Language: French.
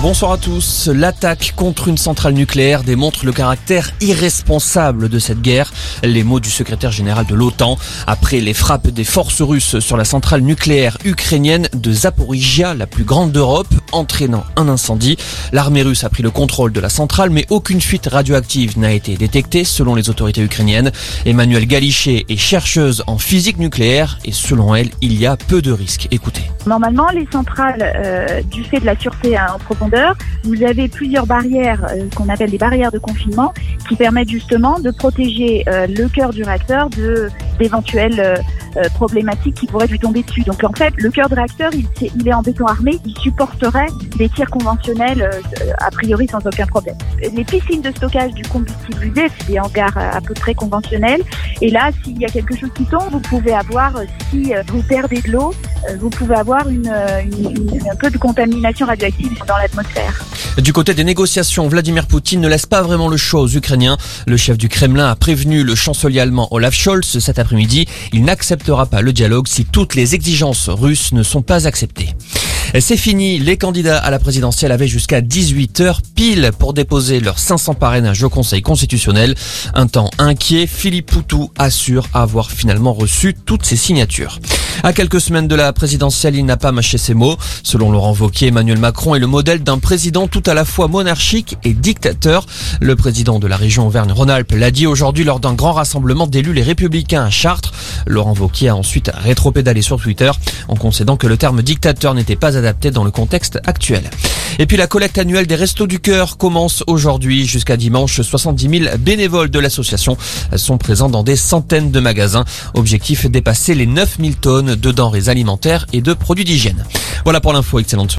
Bonsoir à tous. L'attaque contre une centrale nucléaire démontre le caractère irresponsable de cette guerre. Les mots du secrétaire général de l'OTAN après les frappes des forces russes sur la centrale nucléaire ukrainienne de Zaporizhia, la plus grande d'Europe, entraînant un incendie. L'armée russe a pris le contrôle de la centrale, mais aucune fuite radioactive n'a été détectée selon les autorités ukrainiennes. Emmanuel Galichet est chercheuse en physique nucléaire et selon elle, il y a peu de risques. Écoutez. Normalement, les centrales, euh, du fait de la sûreté en vous avez plusieurs barrières euh, qu'on appelle des barrières de confinement qui permettent justement de protéger euh, le cœur du réacteur de d'éventuelles euh, problématiques qui pourraient lui tomber dessus. Donc en fait, le cœur de réacteur, il, il est en béton armé, il supporterait des tirs conventionnels a priori sans aucun problème. Les piscines de stockage du combustible usé, c'est des hangars à peu près conventionnels. Et là, s'il y a quelque chose qui tombe, vous pouvez avoir, si vous perdez de l'eau, vous pouvez avoir une, un peu de contamination radioactive dans l'atmosphère. Du côté des négociations, Vladimir Poutine ne laisse pas vraiment le choix aux Ukrainiens. Le chef du Kremlin a prévenu le chancelier allemand Olaf Scholz cet après-midi. Il n'acceptera pas le dialogue si toutes les exigences russes ne sont pas acceptées. C'est fini, les candidats à la présidentielle avaient jusqu'à 18h pile pour déposer leurs 500 parrainages au Conseil constitutionnel. Un temps inquiet, Philippe Poutou assure avoir finalement reçu toutes ces signatures. À quelques semaines de la présidentielle, il n'a pas mâché ses mots. Selon Laurent Wauquiez, Emmanuel Macron est le modèle d'un président tout à la fois monarchique et dictateur. Le président de la région Auvergne-Rhône-Alpes l'a dit aujourd'hui lors d'un grand rassemblement d'élus les républicains à Chartres. Laurent Wauquiez a ensuite rétropédalé sur Twitter en concédant que le terme dictateur n'était pas adapté dans le contexte actuel. Et puis la collecte annuelle des Restos du Cœur commence aujourd'hui jusqu'à dimanche. 70 000 bénévoles de l'association sont présents dans des centaines de magasins. Objectif dépasser les 9 000 tonnes de denrées alimentaires et de produits d'hygiène. Voilà pour l'info, excellente